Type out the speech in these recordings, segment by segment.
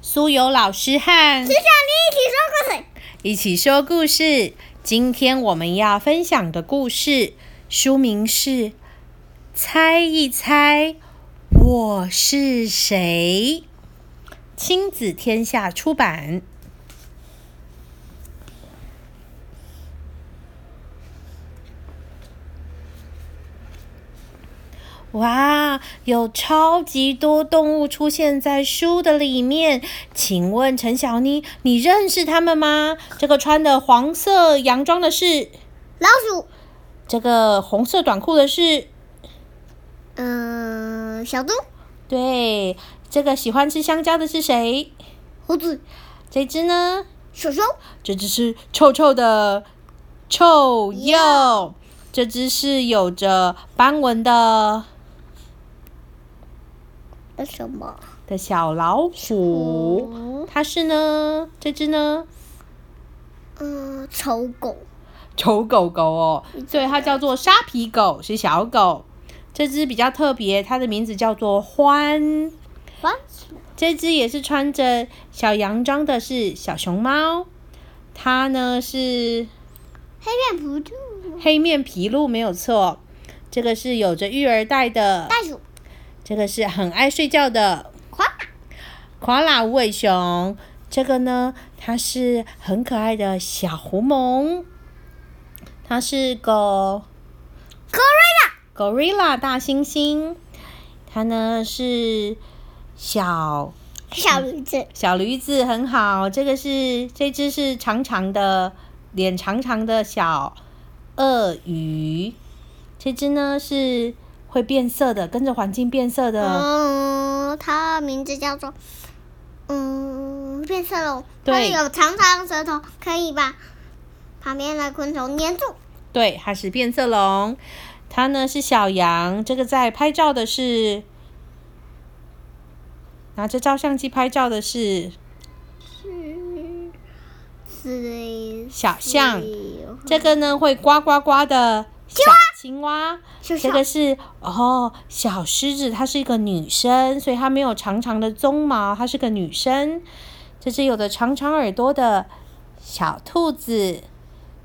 苏有老师和只想你一起说故事。今天我们要分享的故事书名是《猜一猜我是谁》，亲子天下出版。哇，有超级多动物出现在书的里面，请问陈小妮，你认识它们吗？这个穿的黄色洋装的是老鼠，这个红色短裤的是嗯，小猪，对，这个喜欢吃香蕉的是谁？猴子，这只呢？熊熊，这只是臭臭的臭鼬，这只是有着斑纹的。的什么？的小老虎，它是呢？这只呢？嗯，丑狗。丑狗狗哦，对，它叫做沙皮狗，是小狗。这只比较特别，它的名字叫做欢。欢。这只也是穿着小洋装的，是小熊猫。它呢是黑面皮鹿。黑面皮鹿没有错。这个是有着育儿袋的袋鼠。这个是很爱睡觉的夸夸拉无尾熊。这个呢，它是很可爱的小狐獴。它是狗，gorilla，gorilla 大猩猩。它呢是小小驴子，小驴子很好。这个是这只是长长的脸长长的小鳄鱼。这只呢是。会变色的，跟着环境变色的。嗯，它名字叫做嗯变色龙。它，有长长舌头，可以把旁边的昆虫粘住。对，它是变色龙。它呢是小羊，这个在拍照的是拿着照相机拍照的是是小象。这个呢会呱呱呱的。小青蛙，这个是哦，小狮子，它是一个女生，所以它没有长长的鬃毛，它是个女生。这只有着长长耳朵的小兔子，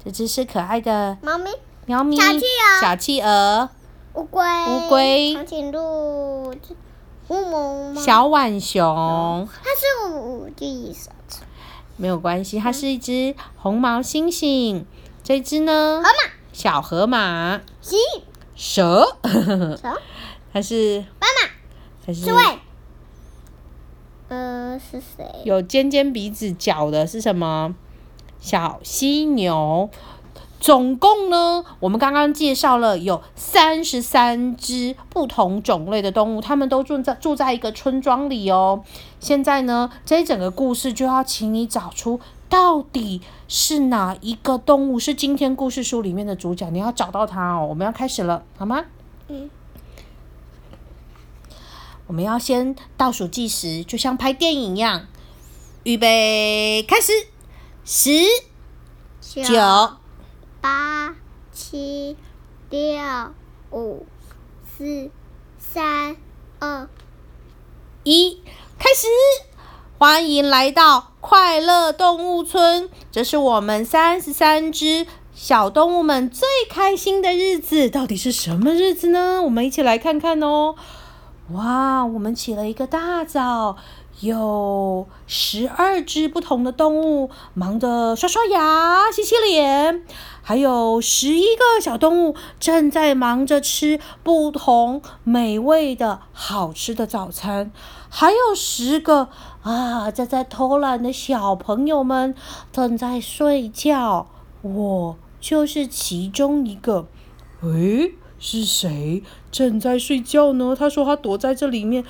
这只是可爱的猫咪，喵咪，小企鹅，小企鹅，乌龟，乌龟，长颈鹿，乌蒙，小浣熊，它是五只没有关系，它是一只红毛猩猩。这只呢？河马。小河马，蛇，蛇，它是妈妈，它是，呃，是谁？有尖尖鼻子、角的是什么？小犀牛。总共呢，我们刚刚介绍了有三十三只不同种类的动物，它们都住在住在一个村庄里哦。现在呢，这一整个故事就要请你找出。到底是哪一个动物是今天故事书里面的主角？你要找到它哦！我们要开始了，好吗？嗯。我们要先倒数计时，就像拍电影一样。预备，开始！十、九、八、七、六、五、四、三、二、一，开始！欢迎来到快乐动物村，这是我们三十三只小动物们最开心的日子。到底是什么日子呢？我们一起来看看哦。哇，我们起了一个大早，有十二只不同的动物忙着刷刷牙、洗洗脸，还有十一个小动物正在忙着吃不同美味的好吃的早餐。还有十个啊，正在偷懒的小朋友们正在睡觉，我就是其中一个。诶，是谁正在睡觉呢？他说他躲在这里面，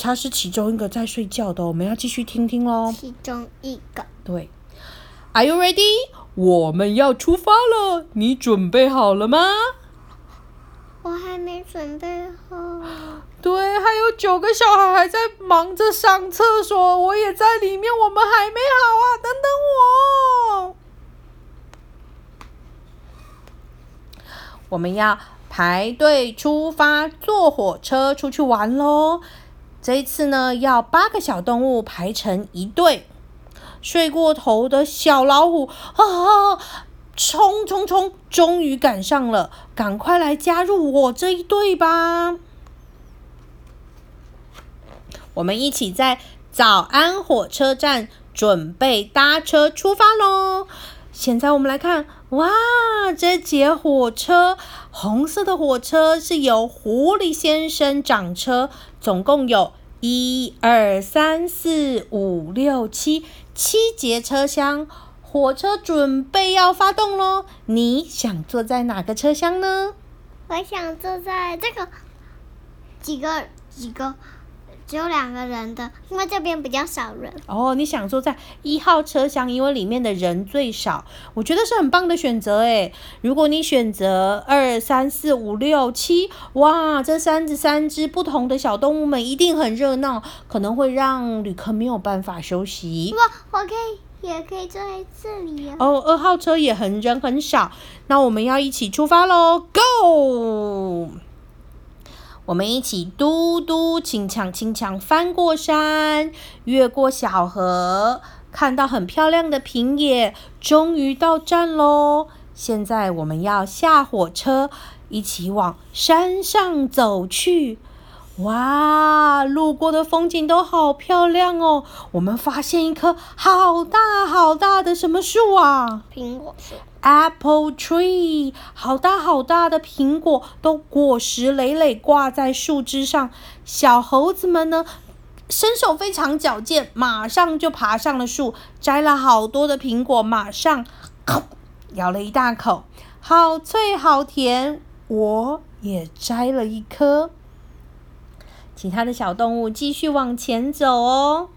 他是其中一个在睡觉的。我们要继续听听喽。其中一个。对。Are you ready？我们要出发了，你准备好了吗？我还没准备好。对，还有九个小孩还在忙着上厕所，我也在里面，我们还没好啊！等等我，我们要排队出发，坐火车出去玩喽。这一次呢，要八个小动物排成一队。睡过头的小老虎啊，冲冲冲！终于赶上了，赶快来加入我这一队吧！我们一起在早安火车站准备搭车出发喽！现在我们来看，哇，这节火车，红色的火车是由狐狸先生掌车，总共有。一二三四五六七，七节车厢，火车准备要发动喽！你想坐在哪个车厢呢？我想坐在这个，几个几个。只有两个人的，因为这边比较少人。哦，你想坐在一号车厢，因为里面的人最少。我觉得是很棒的选择诶。如果你选择二三四五六七，哇，这三只三只不同的小动物们一定很热闹，可能会让旅客没有办法休息。哇，我可以也可以坐在这里哦，二号车也很人很少，那我们要一起出发喽，Go！我们一起嘟嘟轻强轻强翻过山，越过小河，看到很漂亮的平野，终于到站喽！现在我们要下火车，一起往山上走去。哇，路过的风景都好漂亮哦！我们发现一棵好大好大的什么树啊？苹果树。Apple tree，好大好大的苹果，都果实累累挂在树枝上。小猴子们呢，身手非常矫健，马上就爬上了树，摘了好多的苹果，马上咬了一大口，好脆好甜。我也摘了一颗。其他的小动物继续往前走哦。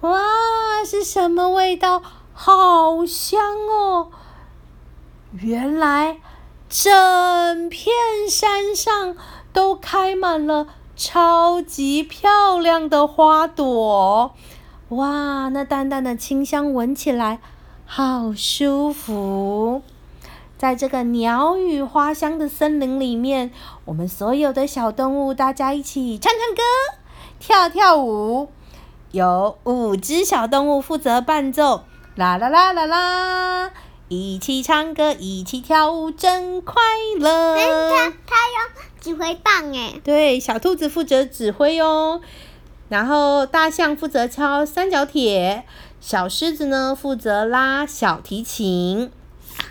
哇，是什么味道？好香哦！原来整片山上都开满了超级漂亮的花朵。哇，那淡淡的清香闻起来好舒服。在这个鸟语花香的森林里面，我们所有的小动物，大家一起唱唱歌、跳跳舞。有五只小动物负责伴奏，啦啦啦啦啦，一起唱歌，一起跳舞，真快乐。他他用指挥棒哎。对，小兔子负责指挥哦。然后大象负责敲三角铁，小狮子呢负责拉小提琴。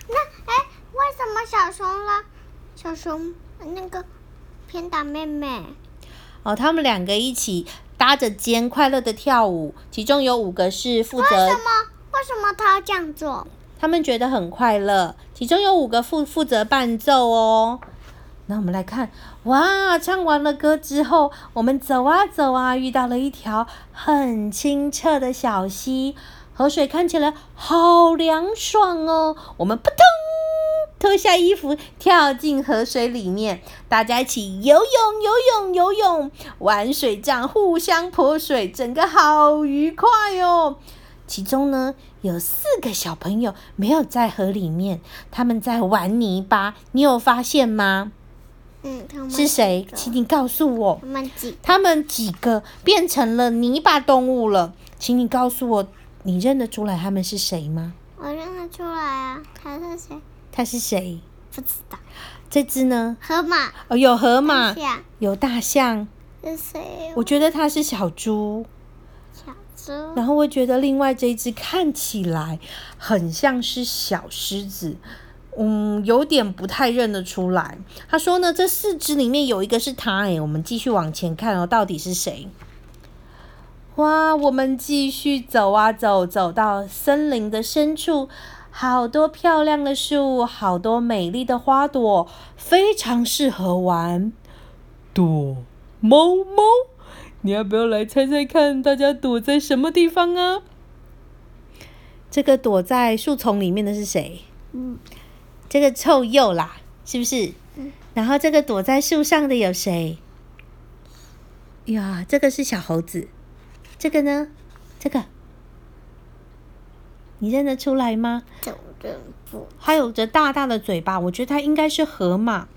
那哎为什么小熊拉？小熊那个偏打妹妹哦，他们两个一起搭着肩，快乐的跳舞。其中有五个是负责。为什么？为什么他要这样做？他们觉得很快乐。其中有五个负负责伴奏哦。那我们来看，哇！唱完了歌之后，我们走啊走啊，遇到了一条很清澈的小溪，河水看起来好凉爽哦。我们扑通。脱下衣服，跳进河水里面，大家一起游泳、游泳、游泳，玩水仗，互相泼水，整个好愉快哦。其中呢，有四个小朋友没有在河里面，他们在玩泥巴，你有发现吗？嗯，是谁？请你告诉我。他们几？他们几个变成了泥巴动物了？请你告诉我，你认得出来他们是谁吗？我认得出来啊，他是谁？他是谁？不知道。这只呢？河马。哦，有河马，有大象。是谁？我觉得它是小猪。小然后我觉得另外这一只看起来很像是小狮子，嗯，有点不太认得出来。他说呢，这四只里面有一个是他。哎，我们继续往前看哦，到底是谁？哇，我们继续走啊走，走到森林的深处。好多漂亮的树，好多美丽的花朵，非常适合玩躲猫猫。你要不要来猜猜看，大家躲在什么地方啊？这个躲在树丛里面的是谁？嗯，这个臭鼬啦，是不是？嗯。然后这个躲在树上的有谁？呀，这个是小猴子。这个呢？这个。你认得出来吗？它有着大大的嘴巴，我觉得它应该是河马。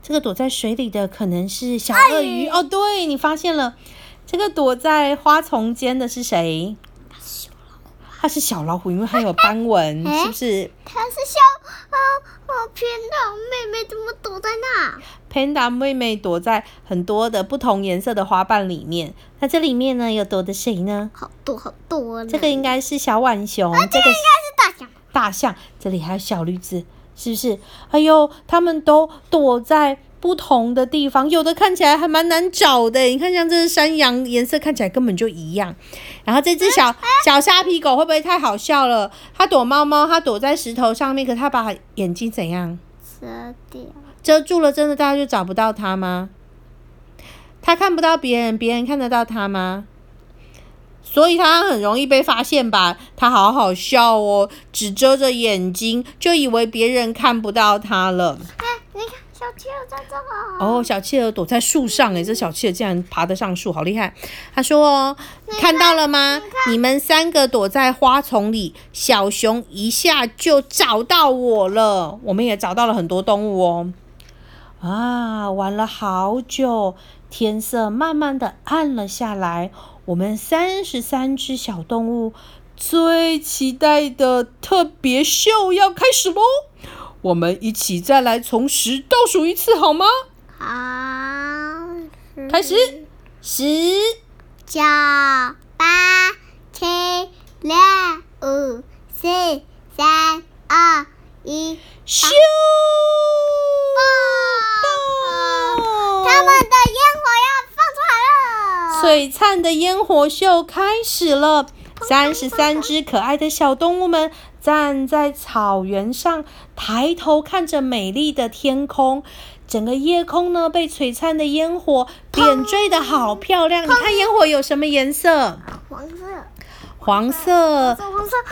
这个躲在水里的可能是小鳄鱼哦。对，你发现了，这个躲在花丛间的是谁？它是小老虎，因为它有斑纹，是不是？它是小啊啊！偏岛妹妹怎么躲在那？潘达妹妹躲在很多的不同颜色的花瓣里面。那这里面呢，有躲的谁呢？好多好多。这个应该是小浣熊，这个应该是大象。大象，这里还有小驴子，是不是？哎呦，他们都躲在。不同的地方，有的看起来还蛮难找的。你看，像这只山羊，颜色看起来根本就一样。然后这只小小沙皮狗会不会太好笑了？它躲猫猫，它躲在石头上面，可它把眼睛怎样？遮掉。遮住了，真的大家就找不到它吗？它看不到别人，别人看得到它吗？所以它很容易被发现吧？它好好笑哦，只遮着眼睛，就以为别人看不到它了。小企鹅在这哦，小企鹅躲在树上哎，这小企鹅竟然爬得上树，好厉害！他说：“哦，看到了吗？你们三个躲在花丛里，小熊一下就找到我了。我们也找到了很多动物哦。啊，玩了好久，天色慢慢的暗了下来。我们三十三只小动物最期待的特别秀要开始喽！”我们一起再来从十倒数一次好吗？好，开始，十、九、八、七、六、五、四、三、二、一，咻！他们的烟火要放出来了，璀璨的烟火秀开始了。三十三只可爱的小动物们站在草原上，抬头看着美丽的天空。整个夜空呢，被璀璨的烟火点缀的好漂亮。你看烟火有什么颜色？黄色、黄色、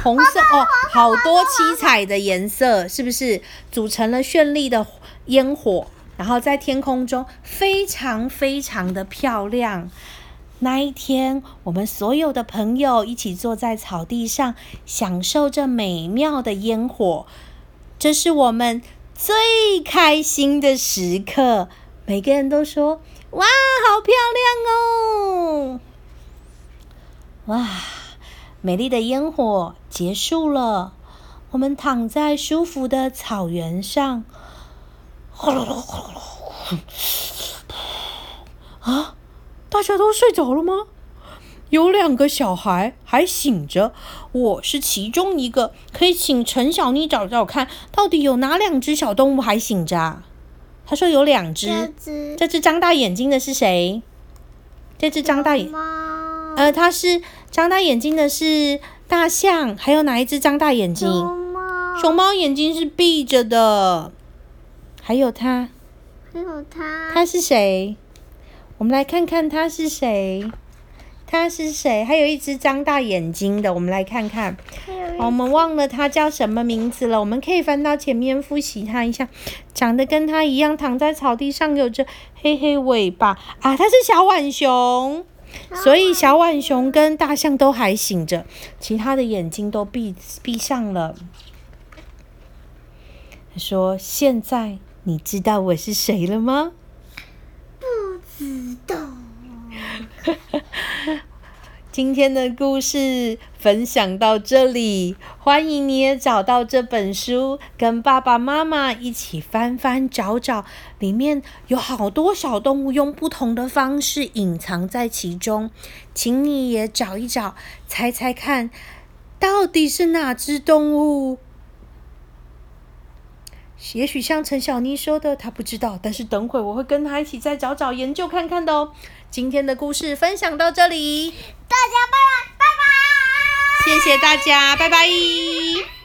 红色哦，好多七彩的颜色，是不是组成了绚丽的烟火？然后在天空中，非常非常的漂亮。那一天，我们所有的朋友一起坐在草地上，享受着美妙的烟火。这是我们最开心的时刻。每个人都说：“哇，好漂亮哦！”哇，美丽的烟火结束了。我们躺在舒服的草原上。啊！大家都睡着了吗？有两个小孩还醒着，我是其中一个。可以请陈小妮找找看，到底有哪两只小动物还醒着？他说有两只。这只张大眼睛的是谁？这只张大眼，呃，它是张大眼睛的是大象。还有哪一只张大眼睛？熊猫。熊猫眼睛是闭着的。还有它。还有它。它是谁？我们来看看他是谁？他是谁？还有一只张大眼睛的，我们来看看。我们忘了他叫什么名字了。我们可以翻到前面复习他一下。长得跟他一样，躺在草地上，有着黑黑尾巴啊！他是小浣熊，所以小浣熊跟大象都还醒着，其他的眼睛都闭闭上了。他说：“现在你知道我是谁了吗？”知道。今天的故事分享到这里，欢迎你也找到这本书，跟爸爸妈妈一起翻翻找找，里面有好多小动物用不同的方式隐藏在其中，请你也找一找，猜猜看，到底是哪只动物？也许像陈小妮说的，她不知道，但是等会我会跟她一起再找找研究看看的哦。今天的故事分享到这里，大家拜拜拜拜，谢谢大家，拜拜。